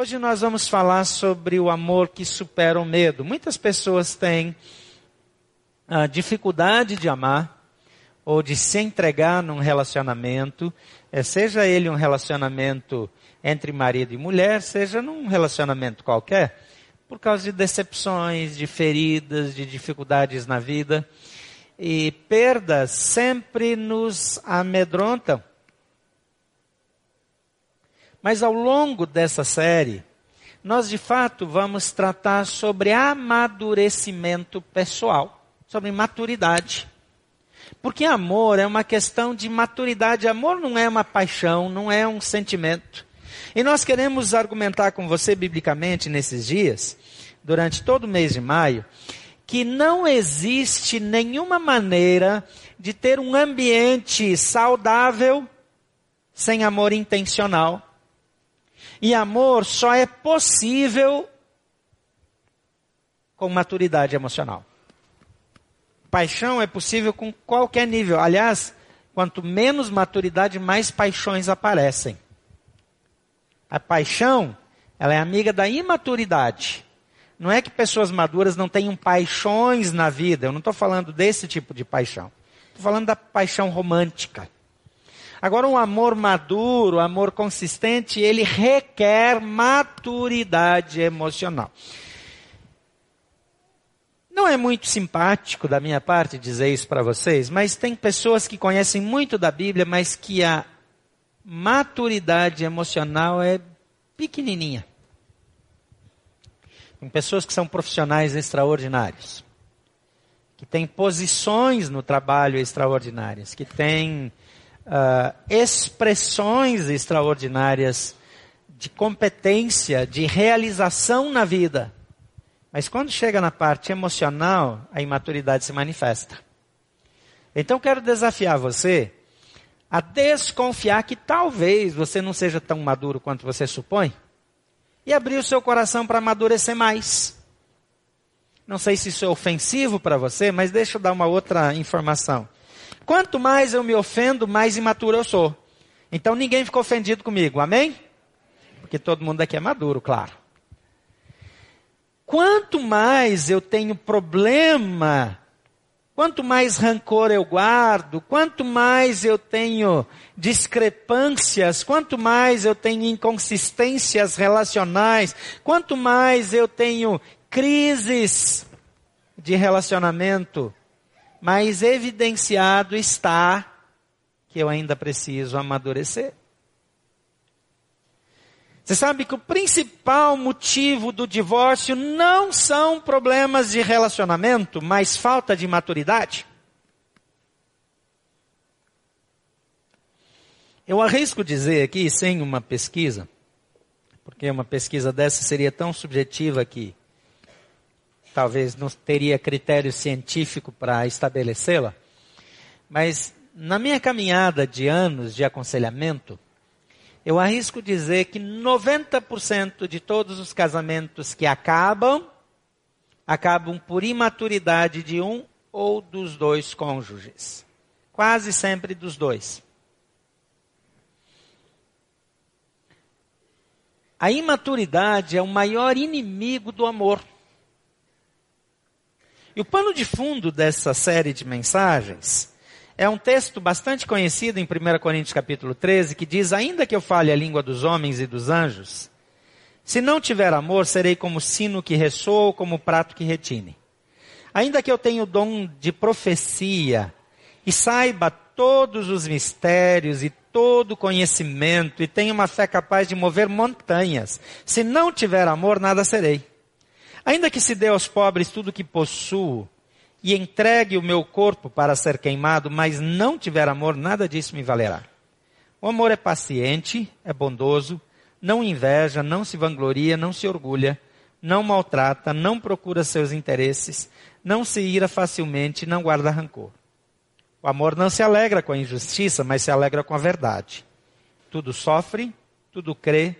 Hoje nós vamos falar sobre o amor que supera o medo. Muitas pessoas têm a dificuldade de amar ou de se entregar num relacionamento, eh, seja ele um relacionamento entre marido e mulher, seja num relacionamento qualquer, por causa de decepções, de feridas, de dificuldades na vida. E perdas sempre nos amedrontam. Mas ao longo dessa série, nós de fato vamos tratar sobre amadurecimento pessoal, sobre maturidade. Porque amor é uma questão de maturidade. Amor não é uma paixão, não é um sentimento. E nós queremos argumentar com você biblicamente nesses dias, durante todo o mês de maio, que não existe nenhuma maneira de ter um ambiente saudável sem amor intencional. E amor só é possível com maturidade emocional. Paixão é possível com qualquer nível. Aliás, quanto menos maturidade, mais paixões aparecem. A paixão, ela é amiga da imaturidade. Não é que pessoas maduras não tenham paixões na vida. Eu não estou falando desse tipo de paixão. Estou falando da paixão romântica. Agora, um amor maduro, amor consistente, ele requer maturidade emocional. Não é muito simpático da minha parte dizer isso para vocês, mas tem pessoas que conhecem muito da Bíblia, mas que a maturidade emocional é pequenininha. Tem pessoas que são profissionais extraordinários, que têm posições no trabalho extraordinárias, que têm uh, expressões extraordinárias de competência, de realização na vida. Mas quando chega na parte emocional, a imaturidade se manifesta. Então quero desafiar você a desconfiar que talvez você não seja tão maduro quanto você supõe e abrir o seu coração para amadurecer mais. Não sei se isso é ofensivo para você, mas deixa eu dar uma outra informação. Quanto mais eu me ofendo, mais imaturo eu sou. Então ninguém ficou ofendido comigo, amém? Porque todo mundo aqui é maduro, claro. Quanto mais eu tenho problema, quanto mais rancor eu guardo, quanto mais eu tenho discrepâncias, quanto mais eu tenho inconsistências relacionais, quanto mais eu tenho crises de relacionamento, mas evidenciado está que eu ainda preciso amadurecer. Você sabe que o principal motivo do divórcio não são problemas de relacionamento, mas falta de maturidade? Eu arrisco dizer aqui, sem uma pesquisa, porque uma pesquisa dessa seria tão subjetiva que talvez não teria critério científico para estabelecê-la, mas na minha caminhada de anos de aconselhamento, eu arrisco dizer que 90% de todos os casamentos que acabam, acabam por imaturidade de um ou dos dois cônjuges. Quase sempre dos dois. A imaturidade é o maior inimigo do amor. E o pano de fundo dessa série de mensagens é um texto bastante conhecido em 1 Coríntios capítulo 13, que diz, ainda que eu fale a língua dos homens e dos anjos, se não tiver amor, serei como sino que ressoa ou como prato que retine. Ainda que eu tenha o dom de profecia e saiba todos os mistérios e todo o conhecimento e tenha uma fé capaz de mover montanhas, se não tiver amor, nada serei. Ainda que se dê aos pobres tudo o que possuo e entregue o meu corpo para ser queimado, mas não tiver amor, nada disso me valerá. O amor é paciente, é bondoso, não inveja, não se vangloria, não se orgulha, não maltrata, não procura seus interesses, não se ira facilmente, não guarda rancor. O amor não se alegra com a injustiça, mas se alegra com a verdade. Tudo sofre, tudo crê,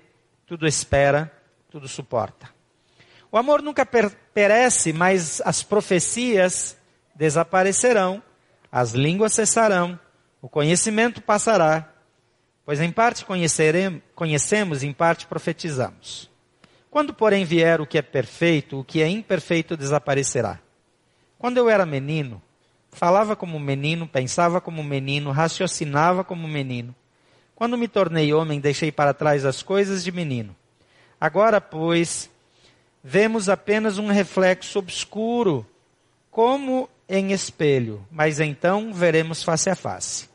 tudo espera, tudo suporta. O amor nunca per perece, mas as profecias desaparecerão, as línguas cessarão, o conhecimento passará, pois em parte conhecemos, em parte profetizamos. Quando, porém, vier o que é perfeito, o que é imperfeito desaparecerá. Quando eu era menino, falava como menino, pensava como menino, raciocinava como menino. Quando me tornei homem, deixei para trás as coisas de menino. Agora, pois, vemos apenas um reflexo obscuro, como em espelho, mas então veremos face a face.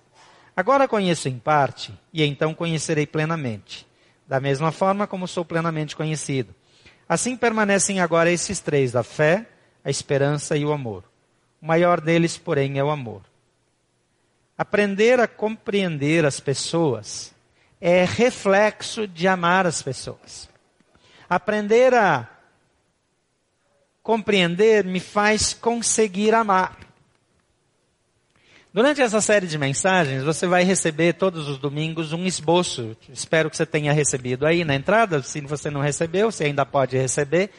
Agora conheço em parte, e então conhecerei plenamente, da mesma forma como sou plenamente conhecido. Assim permanecem agora esses três: a fé, a esperança e o amor. O maior deles, porém, é o amor. Aprender a compreender as pessoas é reflexo de amar as pessoas. Aprender a compreender me faz conseguir amar. Durante essa série de mensagens, você vai receber todos os domingos um esboço. Espero que você tenha recebido aí na entrada. Se você não recebeu, você ainda pode receber.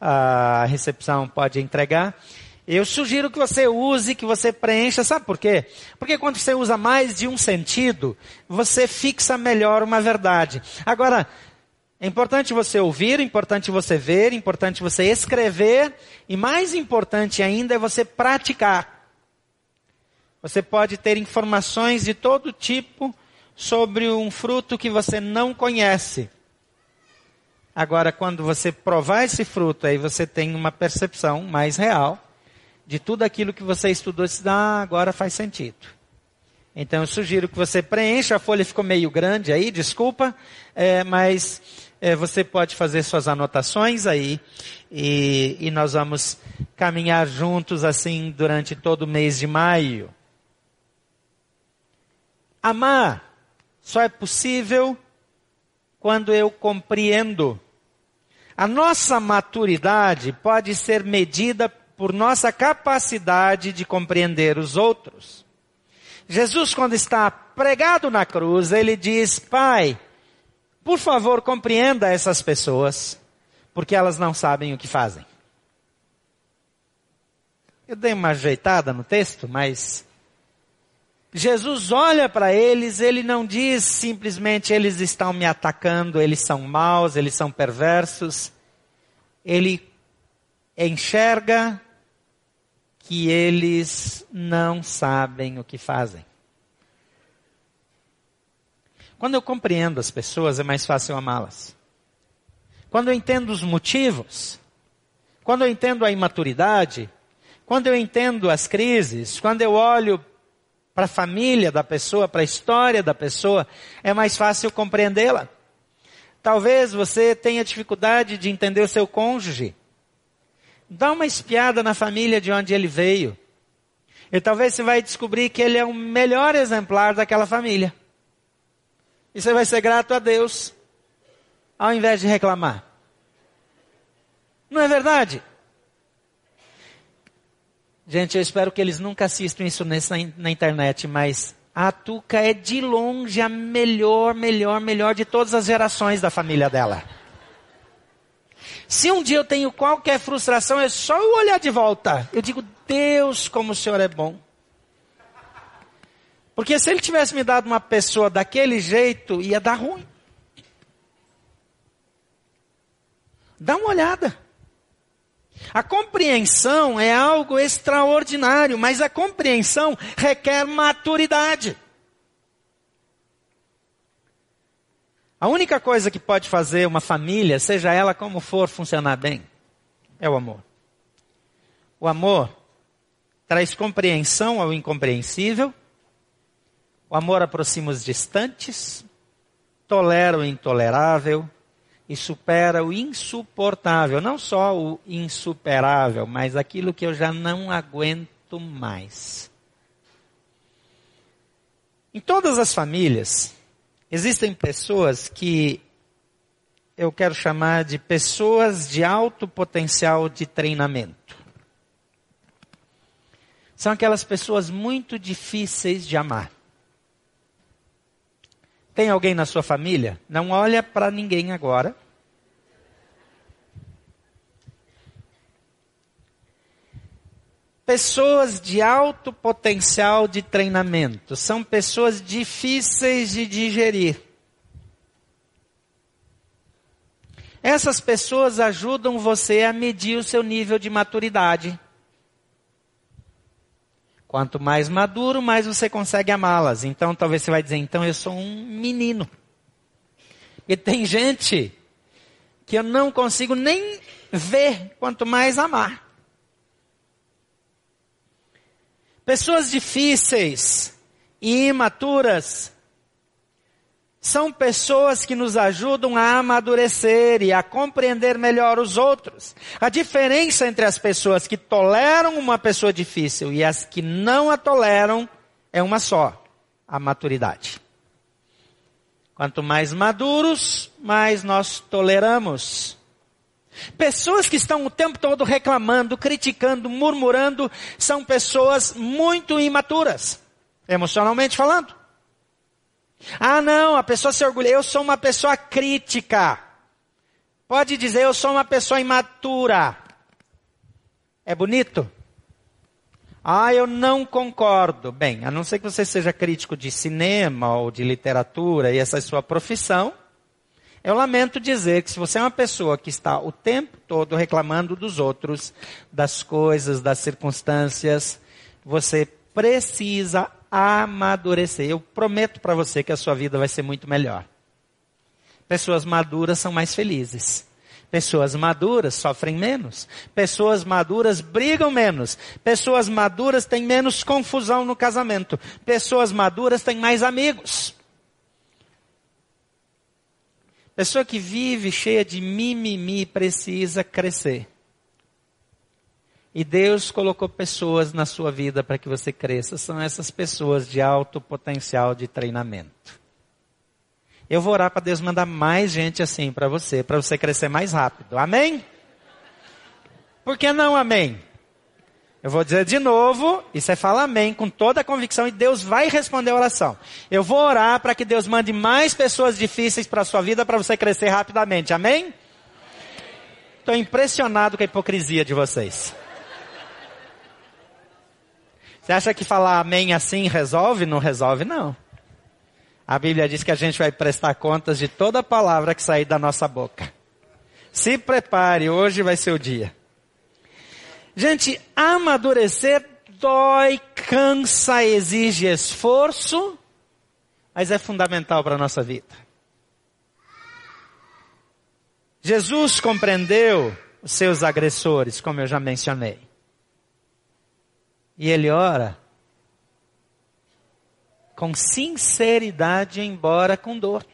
A recepção pode entregar. Eu sugiro que você use, que você preencha, sabe por quê? Porque quando você usa mais de um sentido, você fixa melhor uma verdade. Agora, é importante você ouvir, é importante você ver, é importante você escrever, e mais importante ainda é você praticar. Você pode ter informações de todo tipo sobre um fruto que você não conhece. Agora, quando você provar esse fruto, aí você tem uma percepção mais real de tudo aquilo que você estudou, se ah, agora faz sentido. Então eu sugiro que você preencha, a folha ficou meio grande aí, desculpa, é, mas é, você pode fazer suas anotações aí e, e nós vamos caminhar juntos assim durante todo o mês de maio. Amar só é possível quando eu compreendo. A nossa maturidade pode ser medida por nossa capacidade de compreender os outros. Jesus, quando está pregado na cruz, ele diz: Pai, por favor, compreenda essas pessoas, porque elas não sabem o que fazem. Eu dei uma ajeitada no texto, mas Jesus olha para eles, ele não diz simplesmente eles estão me atacando, eles são maus, eles são perversos. Ele enxerga que eles não sabem o que fazem. Quando eu compreendo as pessoas, é mais fácil amá-las. Quando eu entendo os motivos, quando eu entendo a imaturidade, quando eu entendo as crises, quando eu olho para a família da pessoa, para a história da pessoa, é mais fácil compreendê-la. Talvez você tenha dificuldade de entender o seu cônjuge. Dá uma espiada na família de onde ele veio. E talvez você vai descobrir que ele é o melhor exemplar daquela família. E você vai ser grato a Deus, ao invés de reclamar. Não é verdade? Gente, eu espero que eles nunca assistam isso nessa, na internet, mas a Tuca é de longe a melhor, melhor, melhor de todas as gerações da família dela. Se um dia eu tenho qualquer frustração, é só eu olhar de volta. Eu digo, Deus, como o Senhor é bom. Porque se ele tivesse me dado uma pessoa daquele jeito, ia dar ruim. Dá uma olhada. A compreensão é algo extraordinário, mas a compreensão requer maturidade. A única coisa que pode fazer uma família, seja ela como for, funcionar bem, é o amor. O amor traz compreensão ao incompreensível, o amor aproxima os distantes, tolera o intolerável, e supera o insuportável, não só o insuperável, mas aquilo que eu já não aguento mais. Em todas as famílias, existem pessoas que eu quero chamar de pessoas de alto potencial de treinamento. São aquelas pessoas muito difíceis de amar. Tem alguém na sua família? Não olha para ninguém agora. Pessoas de alto potencial de treinamento são pessoas difíceis de digerir. Essas pessoas ajudam você a medir o seu nível de maturidade. Quanto mais maduro, mais você consegue amá-las. Então talvez você vai dizer, então eu sou um menino. E tem gente que eu não consigo nem ver, quanto mais amar. Pessoas difíceis e imaturas são pessoas que nos ajudam a amadurecer e a compreender melhor os outros. A diferença entre as pessoas que toleram uma pessoa difícil e as que não a toleram é uma só: a maturidade. Quanto mais maduros, mais nós toleramos. Pessoas que estão o tempo todo reclamando, criticando, murmurando, são pessoas muito imaturas, emocionalmente falando. Ah, não, a pessoa se orgulha. Eu sou uma pessoa crítica. Pode dizer, eu sou uma pessoa imatura. É bonito? Ah, eu não concordo. Bem, a não ser que você seja crítico de cinema ou de literatura e essa é sua profissão, eu lamento dizer que se você é uma pessoa que está o tempo todo reclamando dos outros, das coisas, das circunstâncias, você precisa amadurecer. Eu prometo para você que a sua vida vai ser muito melhor. Pessoas maduras são mais felizes. Pessoas maduras sofrem menos. Pessoas maduras brigam menos. Pessoas maduras têm menos confusão no casamento. Pessoas maduras têm mais amigos. Pessoa que vive cheia de mimimi precisa crescer. E Deus colocou pessoas na sua vida para que você cresça. São essas pessoas de alto potencial de treinamento. Eu vou orar para Deus mandar mais gente assim para você, para você crescer mais rápido. Amém? Por que não amém? Eu vou dizer de novo, e você fala amém com toda a convicção e Deus vai responder a oração. Eu vou orar para que Deus mande mais pessoas difíceis para a sua vida para você crescer rapidamente. Amém? Estou impressionado com a hipocrisia de vocês. Você acha que falar amém assim resolve? Não resolve, não. A Bíblia diz que a gente vai prestar contas de toda palavra que sair da nossa boca. Se prepare, hoje vai ser o dia. Gente, amadurecer dói, cansa, exige esforço, mas é fundamental para a nossa vida. Jesus compreendeu os seus agressores, como eu já mencionei. E ele ora com sinceridade, embora com dor.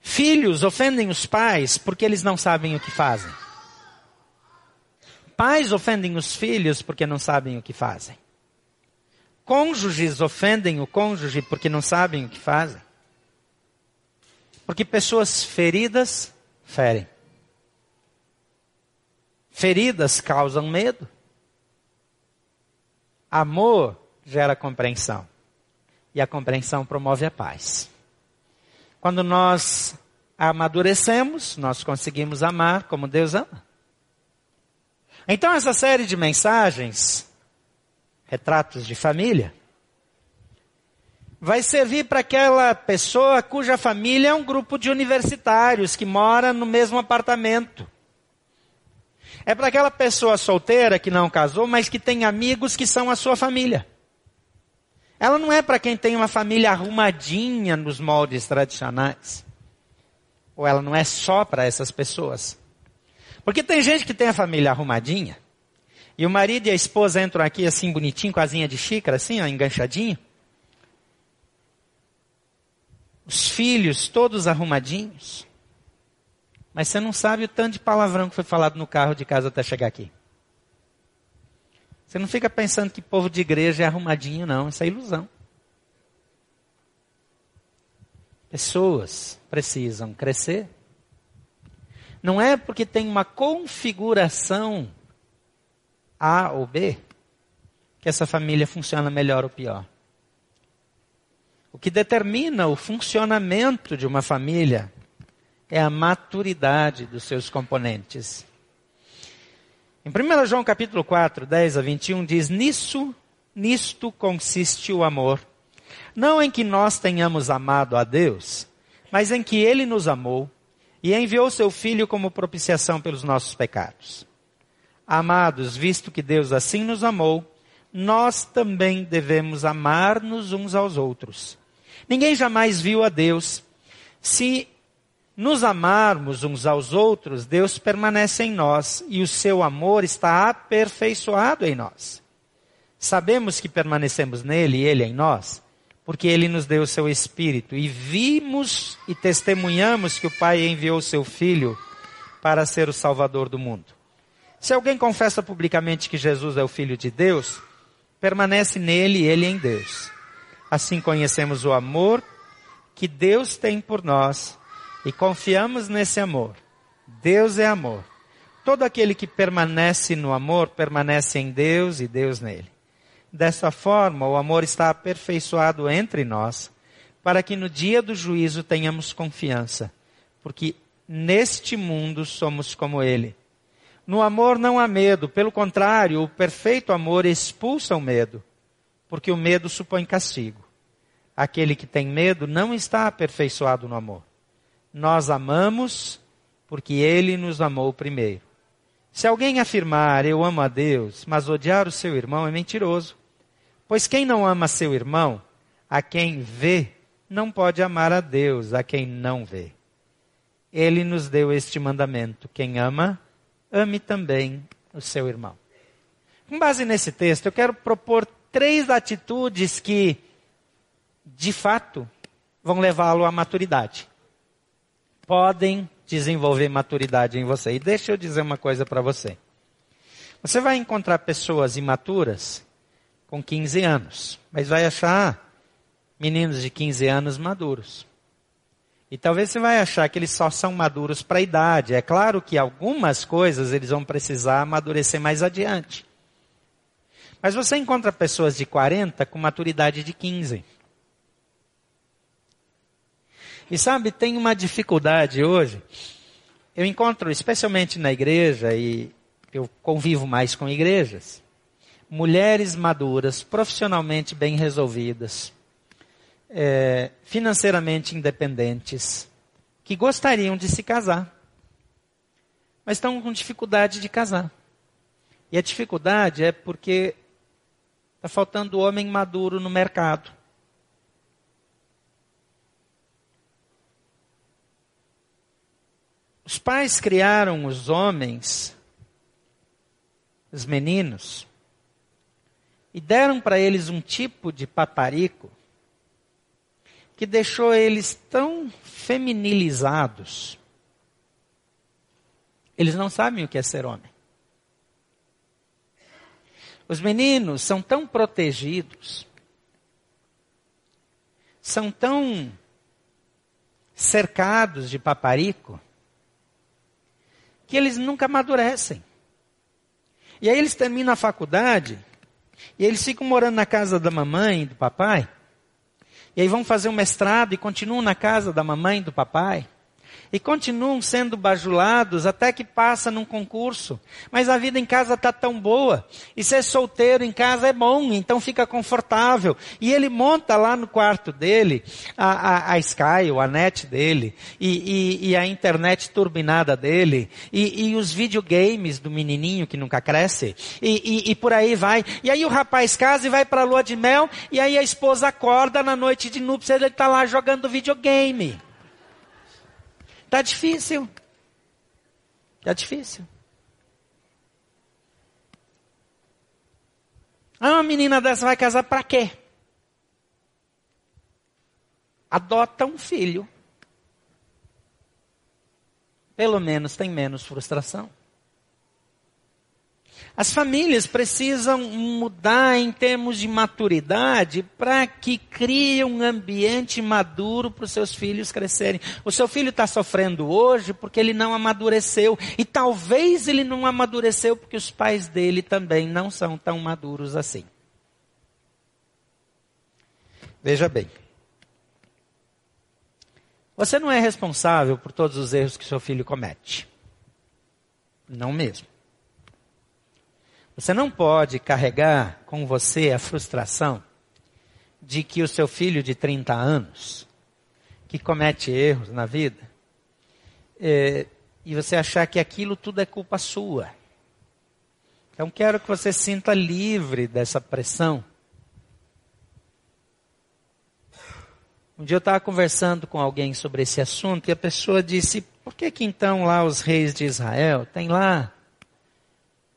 Filhos ofendem os pais porque eles não sabem o que fazem. Pais ofendem os filhos porque não sabem o que fazem. Cônjuges ofendem o cônjuge porque não sabem o que fazem. Porque pessoas feridas ferem. Feridas causam medo. Amor gera compreensão. E a compreensão promove a paz. Quando nós amadurecemos, nós conseguimos amar como Deus ama. Então, essa série de mensagens, retratos de família, vai servir para aquela pessoa cuja família é um grupo de universitários que mora no mesmo apartamento. É para aquela pessoa solteira que não casou, mas que tem amigos que são a sua família. Ela não é para quem tem uma família arrumadinha nos moldes tradicionais. Ou ela não é só para essas pessoas. Porque tem gente que tem a família arrumadinha, e o marido e a esposa entram aqui assim bonitinho, com asinha de xícara, assim, ó, enganchadinho. Os filhos todos arrumadinhos. Mas você não sabe o tanto de palavrão que foi falado no carro de casa até chegar aqui. Você não fica pensando que povo de igreja é arrumadinho, não. Isso é ilusão. Pessoas precisam crescer. Não é porque tem uma configuração A ou B que essa família funciona melhor ou pior. O que determina o funcionamento de uma família é a maturidade dos seus componentes. Em 1 João capítulo 4, 10 a 21 diz, nisso, nisto consiste o amor. Não em que nós tenhamos amado a Deus, mas em que ele nos amou e enviou seu Filho como propiciação pelos nossos pecados. Amados, visto que Deus assim nos amou, nós também devemos amar-nos uns aos outros. Ninguém jamais viu a Deus. Se nos amarmos uns aos outros, Deus permanece em nós e o seu amor está aperfeiçoado em nós. Sabemos que permanecemos nele e ele em nós, porque ele nos deu o seu Espírito e vimos e testemunhamos que o Pai enviou o seu Filho para ser o Salvador do mundo. Se alguém confessa publicamente que Jesus é o Filho de Deus, permanece nele e ele em Deus. Assim conhecemos o amor que Deus tem por nós e confiamos nesse amor. Deus é amor. Todo aquele que permanece no amor permanece em Deus e Deus nele. Dessa forma, o amor está aperfeiçoado entre nós, para que no dia do juízo tenhamos confiança, porque neste mundo somos como ele. No amor não há medo, pelo contrário, o perfeito amor expulsa o medo, porque o medo supõe castigo. Aquele que tem medo não está aperfeiçoado no amor. Nós amamos porque ele nos amou primeiro. Se alguém afirmar eu amo a Deus, mas odiar o seu irmão é mentiroso. Pois quem não ama seu irmão, a quem vê, não pode amar a Deus, a quem não vê. Ele nos deu este mandamento: quem ama, ame também o seu irmão. Com base nesse texto, eu quero propor três atitudes que, de fato, vão levá-lo à maturidade podem desenvolver maturidade em você. E deixa eu dizer uma coisa para você. Você vai encontrar pessoas imaturas com 15 anos, mas vai achar meninos de 15 anos maduros. E talvez você vai achar que eles só são maduros para a idade. É claro que algumas coisas eles vão precisar amadurecer mais adiante. Mas você encontra pessoas de 40 com maturidade de 15. E sabe, tem uma dificuldade hoje. Eu encontro, especialmente na igreja, e eu convivo mais com igrejas, mulheres maduras, profissionalmente bem resolvidas, é, financeiramente independentes, que gostariam de se casar, mas estão com dificuldade de casar. E a dificuldade é porque está faltando homem maduro no mercado. Os pais criaram os homens, os meninos, e deram para eles um tipo de paparico que deixou eles tão feminilizados. Eles não sabem o que é ser homem. Os meninos são tão protegidos, são tão cercados de paparico, que eles nunca amadurecem. E aí eles terminam a faculdade e eles ficam morando na casa da mamãe e do papai. E aí vão fazer um mestrado e continuam na casa da mamãe e do papai e continuam sendo bajulados até que passa num concurso. Mas a vida em casa está tão boa. E ser solteiro em casa é bom, então fica confortável. E ele monta lá no quarto dele a, a, a Sky, a net dele, e, e, e, a internet turbinada dele, e, e, os videogames do menininho que nunca cresce, e, por aí vai. E aí o rapaz casa e vai para lua de mel, e aí a esposa acorda na noite de núpcias, ele está lá jogando videogame. Está difícil. Está difícil. Ah, uma menina dessa vai casar para quê? Adota um filho. Pelo menos tem menos frustração. As famílias precisam mudar em termos de maturidade para que criem um ambiente maduro para os seus filhos crescerem. O seu filho está sofrendo hoje porque ele não amadureceu. E talvez ele não amadureceu porque os pais dele também não são tão maduros assim. Veja bem. Você não é responsável por todos os erros que seu filho comete. Não mesmo. Você não pode carregar com você a frustração de que o seu filho de 30 anos que comete erros na vida, é, e você achar que aquilo tudo é culpa sua. Então quero que você sinta livre dessa pressão. Um dia eu estava conversando com alguém sobre esse assunto e a pessoa disse: por que que então lá os reis de Israel tem lá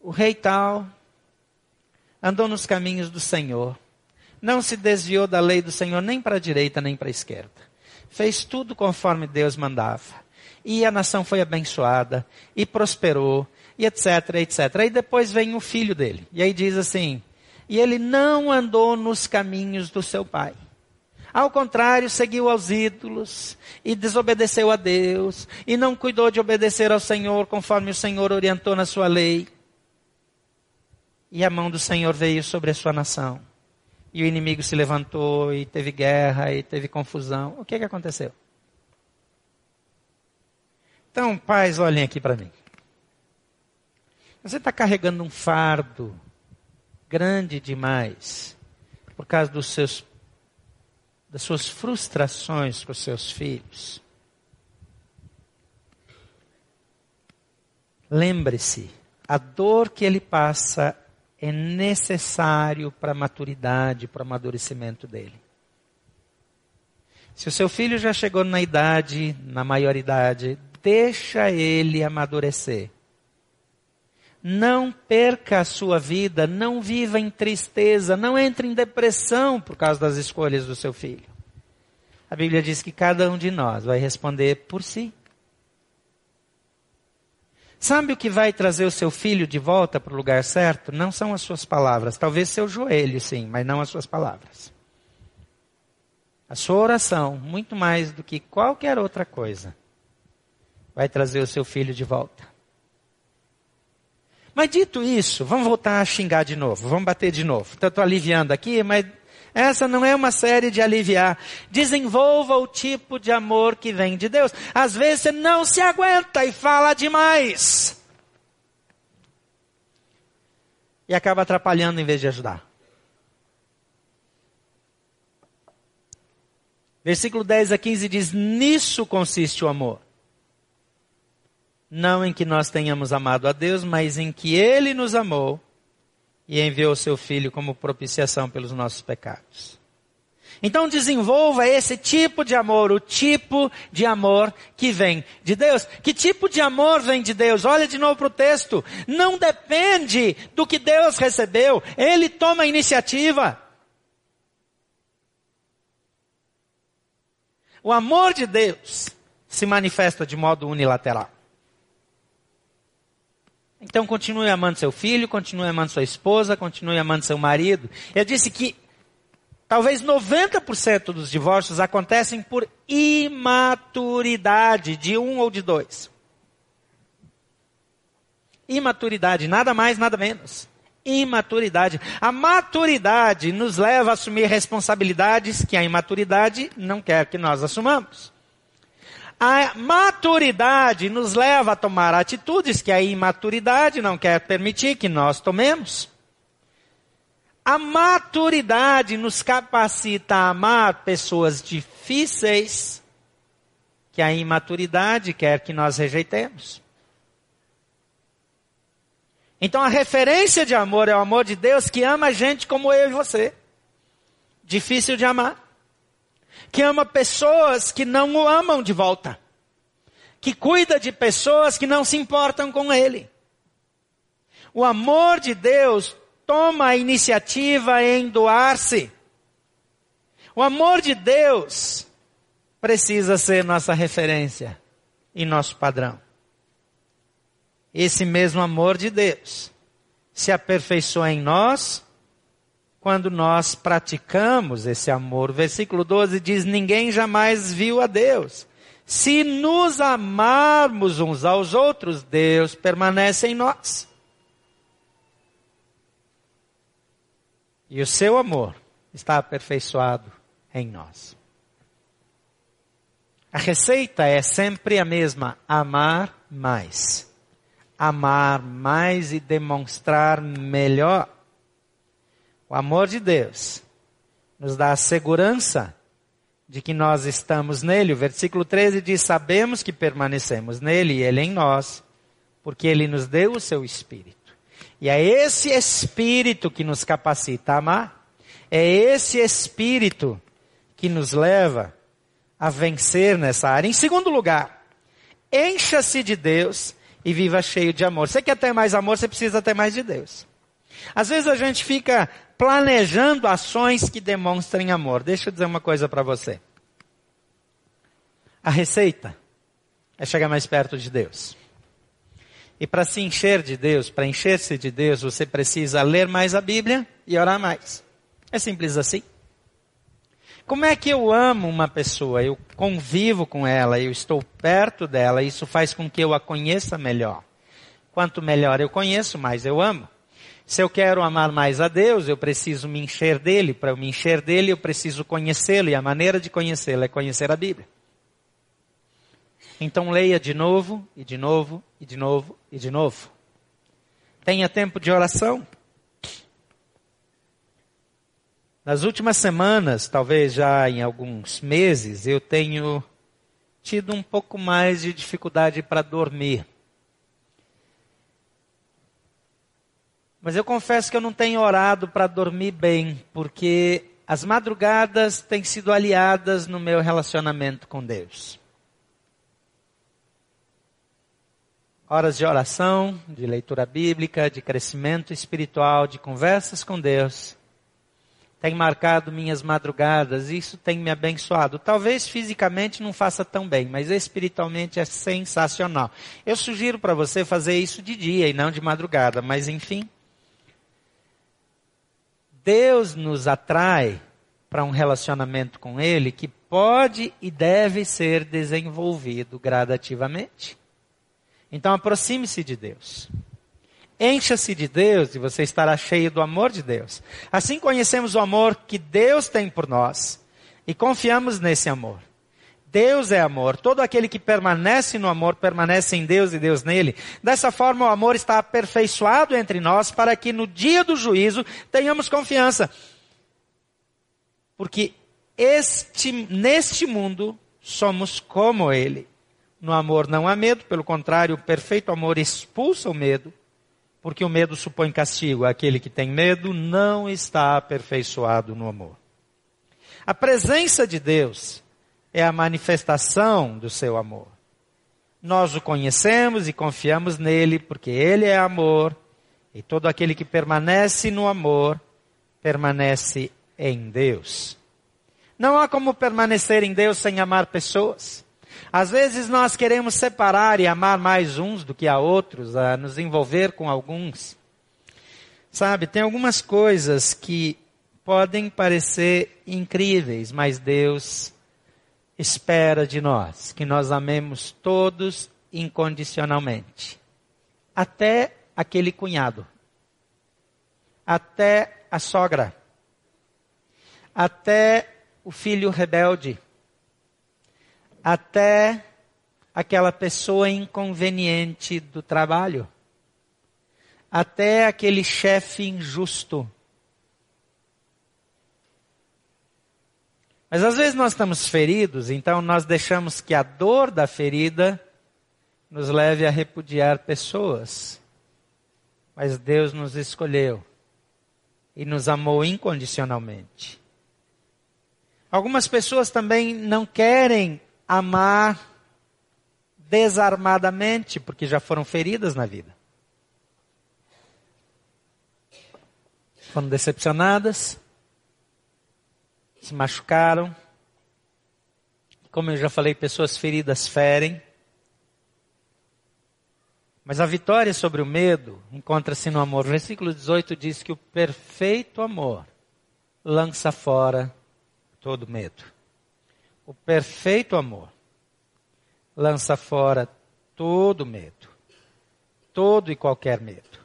o rei tal andou nos caminhos do Senhor, não se desviou da lei do Senhor nem para a direita nem para a esquerda, fez tudo conforme Deus mandava e a nação foi abençoada e prosperou e etc, etc. Aí depois vem o filho dele e aí diz assim: e ele não andou nos caminhos do seu pai. Ao contrário, seguiu aos ídolos e desobedeceu a Deus e não cuidou de obedecer ao Senhor conforme o Senhor orientou na sua lei. E a mão do Senhor veio sobre a sua nação. E o inimigo se levantou e teve guerra e teve confusão. O que, que aconteceu? Então, pais, olhem aqui para mim. Você está carregando um fardo grande demais por causa dos seus das suas frustrações com os seus filhos. Lembre-se, a dor que ele passa é necessário para a maturidade, para o amadurecimento dele. Se o seu filho já chegou na idade, na maioridade, deixa ele amadurecer. Não perca a sua vida, não viva em tristeza, não entre em depressão por causa das escolhas do seu filho. A Bíblia diz que cada um de nós vai responder por si. Sabe o que vai trazer o seu filho de volta para o lugar certo? Não são as suas palavras, talvez seu joelho, sim, mas não as suas palavras. A sua oração, muito mais do que qualquer outra coisa, vai trazer o seu filho de volta. Mas dito isso, vamos voltar a xingar de novo, vamos bater de novo. Então, estou aliviando aqui, mas essa não é uma série de aliviar. Desenvolva o tipo de amor que vem de Deus. Às vezes você não se aguenta e fala demais. E acaba atrapalhando em vez de ajudar. Versículo 10 a 15 diz: Nisso consiste o amor não em que nós tenhamos amado a Deus, mas em que Ele nos amou e enviou seu Filho como propiciação pelos nossos pecados. Então desenvolva esse tipo de amor, o tipo de amor que vem de Deus. Que tipo de amor vem de Deus? Olha de novo para o texto. Não depende do que Deus recebeu, Ele toma a iniciativa. O amor de Deus se manifesta de modo unilateral. Então continue amando seu filho, continue amando sua esposa, continue amando seu marido. Eu disse que talvez 90% dos divórcios acontecem por imaturidade de um ou de dois. Imaturidade, nada mais, nada menos. Imaturidade. A maturidade nos leva a assumir responsabilidades que a imaturidade não quer que nós assumamos. A maturidade nos leva a tomar atitudes que a imaturidade não quer permitir que nós tomemos. A maturidade nos capacita a amar pessoas difíceis que a imaturidade quer que nós rejeitemos. Então a referência de amor é o amor de Deus que ama a gente como eu e você. Difícil de amar que ama pessoas que não o amam de volta, que cuida de pessoas que não se importam com ele. O amor de Deus toma a iniciativa em doar-se. O amor de Deus precisa ser nossa referência e nosso padrão. Esse mesmo amor de Deus se aperfeiçoa em nós quando nós praticamos esse amor. O versículo 12 diz: Ninguém jamais viu a Deus. Se nos amarmos uns aos outros, Deus permanece em nós. E o seu amor está aperfeiçoado em nós. A receita é sempre a mesma: amar mais. Amar mais e demonstrar melhor. O amor de Deus nos dá a segurança de que nós estamos nele. O versículo 13 diz: Sabemos que permanecemos nele e ele em nós, porque ele nos deu o seu espírito. E é esse espírito que nos capacita a amar. É esse espírito que nos leva a vencer nessa área. Em segundo lugar, encha-se de Deus e viva cheio de amor. Você quer ter mais amor, você precisa ter mais de Deus. Às vezes a gente fica planejando ações que demonstrem amor. Deixa eu dizer uma coisa para você. A receita é chegar mais perto de Deus. E para se encher de Deus, para encher-se de Deus, você precisa ler mais a Bíblia e orar mais. É simples assim. Como é que eu amo uma pessoa? Eu convivo com ela, eu estou perto dela, isso faz com que eu a conheça melhor. Quanto melhor eu conheço, mais eu amo. Se eu quero amar mais a Deus, eu preciso me encher dele. Para eu me encher dele, eu preciso conhecê-lo. E a maneira de conhecê-lo é conhecer a Bíblia. Então leia de novo, e de novo, e de novo, e de novo. Tenha tempo de oração. Nas últimas semanas, talvez já em alguns meses, eu tenho tido um pouco mais de dificuldade para dormir. Mas eu confesso que eu não tenho orado para dormir bem, porque as madrugadas têm sido aliadas no meu relacionamento com Deus. Horas de oração, de leitura bíblica, de crescimento espiritual, de conversas com Deus, tem marcado minhas madrugadas, isso tem me abençoado. Talvez fisicamente não faça tão bem, mas espiritualmente é sensacional. Eu sugiro para você fazer isso de dia e não de madrugada, mas enfim, Deus nos atrai para um relacionamento com Ele que pode e deve ser desenvolvido gradativamente. Então aproxime-se de Deus. Encha-se de Deus e você estará cheio do amor de Deus. Assim conhecemos o amor que Deus tem por nós e confiamos nesse amor. Deus é amor. Todo aquele que permanece no amor permanece em Deus e Deus nele. Dessa forma, o amor está aperfeiçoado entre nós para que no dia do juízo tenhamos confiança. Porque este, neste mundo somos como ele. No amor não há medo, pelo contrário, o perfeito amor expulsa o medo, porque o medo supõe castigo. Aquele que tem medo não está aperfeiçoado no amor. A presença de Deus é a manifestação do seu amor. Nós o conhecemos e confiamos nele porque ele é amor e todo aquele que permanece no amor permanece em Deus. Não há como permanecer em Deus sem amar pessoas. Às vezes nós queremos separar e amar mais uns do que a outros, a nos envolver com alguns. Sabe, tem algumas coisas que podem parecer incríveis, mas Deus espera de nós que nós amemos todos incondicionalmente. Até aquele cunhado. Até a sogra. Até o filho rebelde. Até aquela pessoa inconveniente do trabalho. Até aquele chefe injusto Mas às vezes nós estamos feridos, então nós deixamos que a dor da ferida nos leve a repudiar pessoas. Mas Deus nos escolheu e nos amou incondicionalmente. Algumas pessoas também não querem amar desarmadamente, porque já foram feridas na vida. Foram decepcionadas, se machucaram. Como eu já falei, pessoas feridas ferem. Mas a vitória sobre o medo encontra-se no amor. O versículo 18 diz que o perfeito amor lança fora todo medo. O perfeito amor lança fora todo medo. Todo e qualquer medo.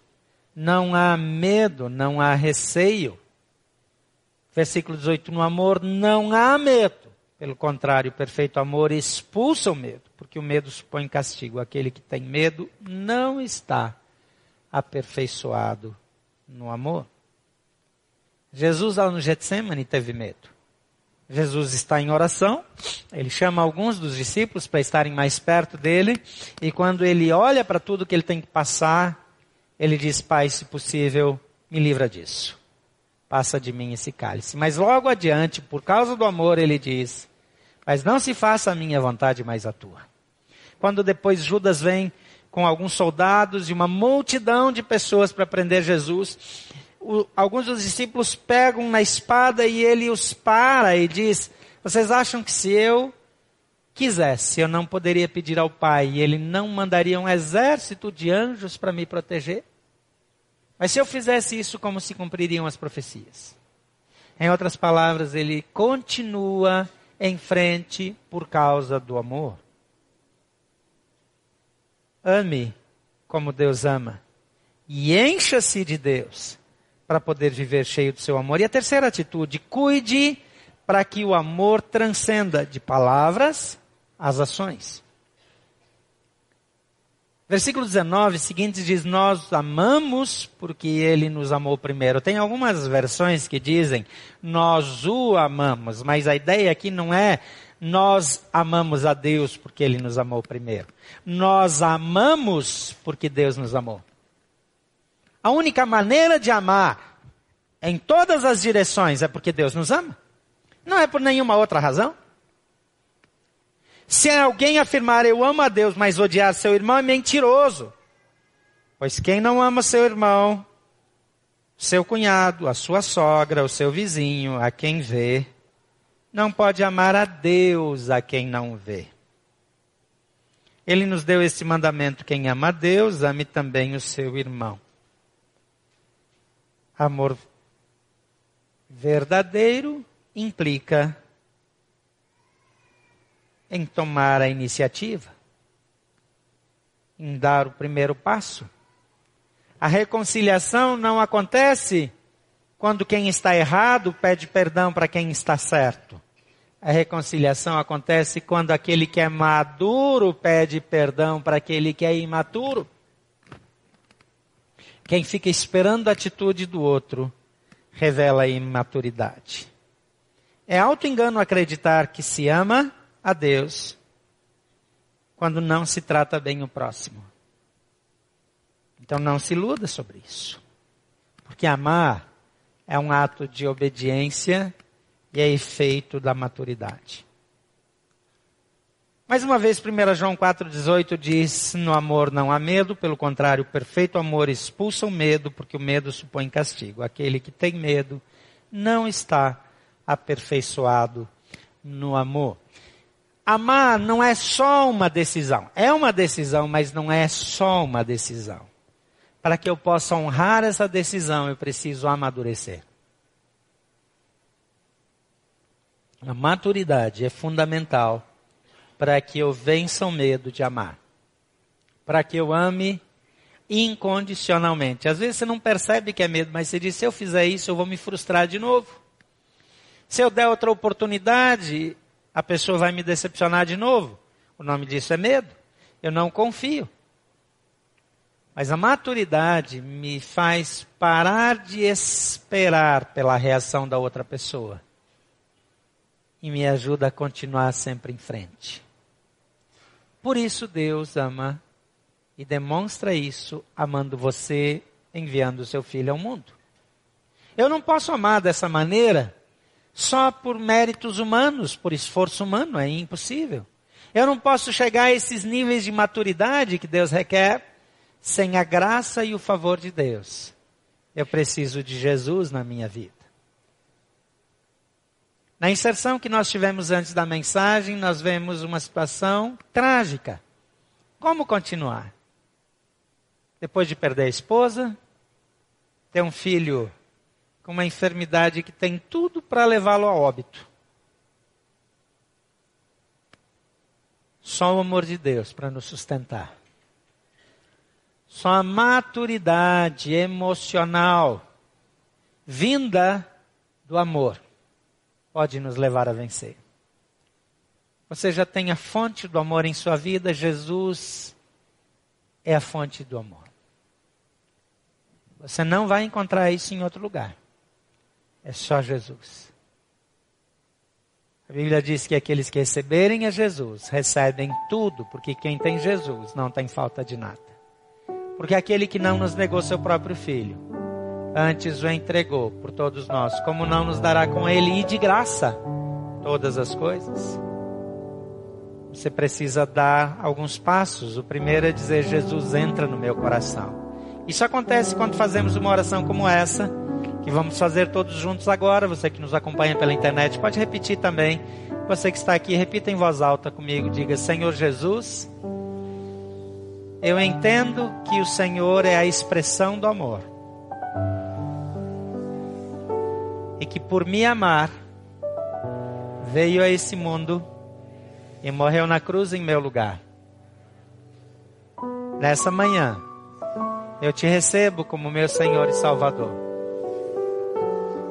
Não há medo, não há receio Versículo 18: No amor não há medo. Pelo contrário, o perfeito amor expulsa o medo, porque o medo supõe castigo. Aquele que tem medo não está aperfeiçoado no amor. Jesus lá no Getsemane teve medo. Jesus está em oração, ele chama alguns dos discípulos para estarem mais perto dele, e quando ele olha para tudo que ele tem que passar, ele diz: Pai, se possível, me livra disso. Passa de mim esse cálice. Mas logo adiante, por causa do amor, ele diz: Mas não se faça a minha vontade, mas a tua. Quando depois Judas vem com alguns soldados e uma multidão de pessoas para prender Jesus, o, alguns dos discípulos pegam na espada e ele os para e diz: Vocês acham que se eu quisesse, eu não poderia pedir ao Pai e ele não mandaria um exército de anjos para me proteger? Mas se eu fizesse isso, como se cumpririam as profecias? Em outras palavras, ele continua em frente por causa do amor. Ame como Deus ama e encha-se de Deus para poder viver cheio do seu amor. E a terceira atitude, cuide para que o amor transcenda de palavras às ações. Versículo 19 seguinte diz: Nós amamos porque ele nos amou primeiro. Tem algumas versões que dizem nós o amamos, mas a ideia aqui não é nós amamos a Deus porque ele nos amou primeiro. Nós amamos porque Deus nos amou. A única maneira de amar em todas as direções é porque Deus nos ama. Não é por nenhuma outra razão. Se alguém afirmar eu amo a Deus, mas odiar seu irmão é mentiroso. Pois quem não ama seu irmão, seu cunhado, a sua sogra, o seu vizinho, a quem vê, não pode amar a Deus a quem não vê. Ele nos deu esse mandamento: quem ama a Deus, ame também o seu irmão. Amor verdadeiro implica em tomar a iniciativa, em dar o primeiro passo. A reconciliação não acontece quando quem está errado pede perdão para quem está certo. A reconciliação acontece quando aquele que é maduro pede perdão para aquele que é imaturo. Quem fica esperando a atitude do outro revela a imaturidade. É auto-engano acreditar que se ama a Deus quando não se trata bem o próximo. Então não se iluda sobre isso. Porque amar é um ato de obediência e é efeito da maturidade. Mais uma vez, 1 João 4,18 diz: No amor não há medo, pelo contrário, o perfeito amor expulsa o medo, porque o medo supõe castigo. Aquele que tem medo não está aperfeiçoado no amor. Amar não é só uma decisão. É uma decisão, mas não é só uma decisão. Para que eu possa honrar essa decisão, eu preciso amadurecer. A maturidade é fundamental para que eu vença o medo de amar. Para que eu ame incondicionalmente. Às vezes você não percebe que é medo, mas você diz: se eu fizer isso, eu vou me frustrar de novo. Se eu der outra oportunidade, a pessoa vai me decepcionar de novo. O nome disso é medo. Eu não confio. Mas a maturidade me faz parar de esperar pela reação da outra pessoa e me ajuda a continuar sempre em frente. Por isso Deus ama e demonstra isso amando você, enviando o seu filho ao mundo. Eu não posso amar dessa maneira só por méritos humanos, por esforço humano, é impossível. Eu não posso chegar a esses níveis de maturidade que Deus requer sem a graça e o favor de Deus. Eu preciso de Jesus na minha vida. Na inserção que nós tivemos antes da mensagem, nós vemos uma situação trágica. Como continuar? Depois de perder a esposa, ter um filho com uma enfermidade que tem tudo para levá-lo a óbito. Só o amor de Deus para nos sustentar. Só a maturidade emocional vinda do amor pode nos levar a vencer. Você já tem a fonte do amor em sua vida, Jesus é a fonte do amor. Você não vai encontrar isso em outro lugar. É só Jesus. A Bíblia diz que aqueles que receberem a Jesus recebem tudo, porque quem tem Jesus não tem falta de nada. Porque aquele que não nos negou seu próprio filho, antes o entregou por todos nós, como não nos dará com ele e de graça todas as coisas? Você precisa dar alguns passos. O primeiro é dizer: Jesus entra no meu coração. Isso acontece quando fazemos uma oração como essa, que vamos fazer todos juntos agora. Você que nos acompanha pela internet pode repetir também. Você que está aqui, repita em voz alta comigo. Diga: Senhor Jesus eu entendo que o Senhor é a expressão do amor. E que por me amar, veio a esse mundo e morreu na cruz em meu lugar. Nessa manhã, eu te recebo como meu Senhor e Salvador.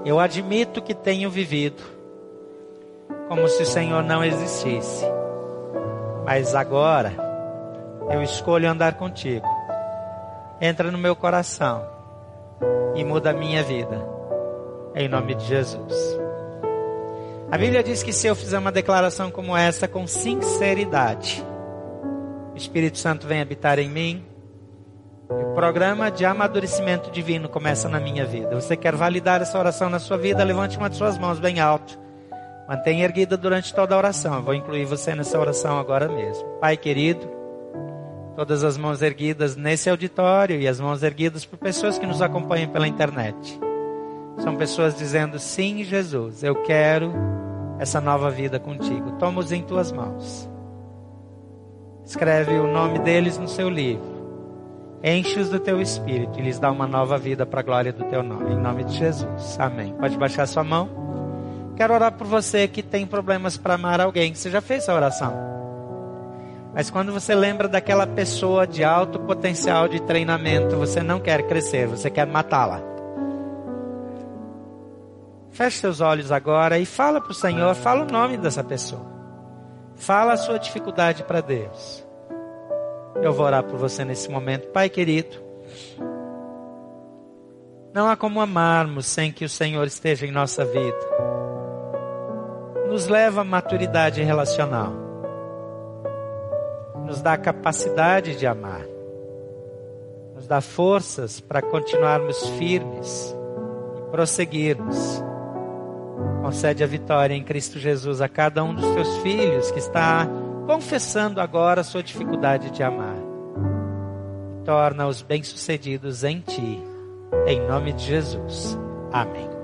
Eu admito que tenho vivido como se o Senhor não existisse. Mas agora, eu escolho andar contigo. Entra no meu coração e muda a minha vida. Em nome de Jesus. A Bíblia diz que se eu fizer uma declaração como essa com sinceridade, o Espírito Santo vem habitar em mim. O programa de amadurecimento divino começa na minha vida. Você quer validar essa oração na sua vida? Levante uma de suas mãos bem alto. Mantenha erguida durante toda a oração. Eu vou incluir você nessa oração agora mesmo. Pai querido, todas as mãos erguidas nesse auditório e as mãos erguidas por pessoas que nos acompanham pela internet. São pessoas dizendo: Sim, Jesus, eu quero essa nova vida contigo. Toma-os em tuas mãos. Escreve o nome deles no seu livro. Enche-os do teu espírito e lhes dá uma nova vida para a glória do teu nome. Em nome de Jesus. Amém. Pode baixar sua mão. Quero orar por você que tem problemas para amar alguém. Você já fez essa oração? Mas quando você lembra daquela pessoa de alto potencial de treinamento, você não quer crescer, você quer matá-la. Feche seus olhos agora e fala para o Senhor, fala o nome dessa pessoa. Fala a sua dificuldade para Deus. Eu vou orar por você nesse momento. Pai querido, não há como amarmos sem que o Senhor esteja em nossa vida. Nos leva à maturidade relacional nos dá capacidade de amar, nos dá forças para continuarmos firmes e prosseguirmos. Concede a vitória em Cristo Jesus a cada um dos teus filhos que está confessando agora sua dificuldade de amar. Torna-os bem-sucedidos em ti, em nome de Jesus. Amém.